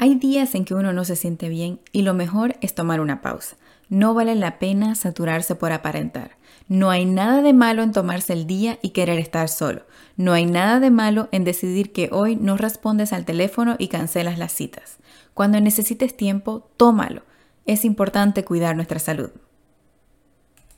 Hay días en que uno no se siente bien y lo mejor es tomar una pausa. No vale la pena saturarse por aparentar. No hay nada de malo en tomarse el día y querer estar solo. No hay nada de malo en decidir que hoy no respondes al teléfono y cancelas las citas. Cuando necesites tiempo, tómalo. Es importante cuidar nuestra salud.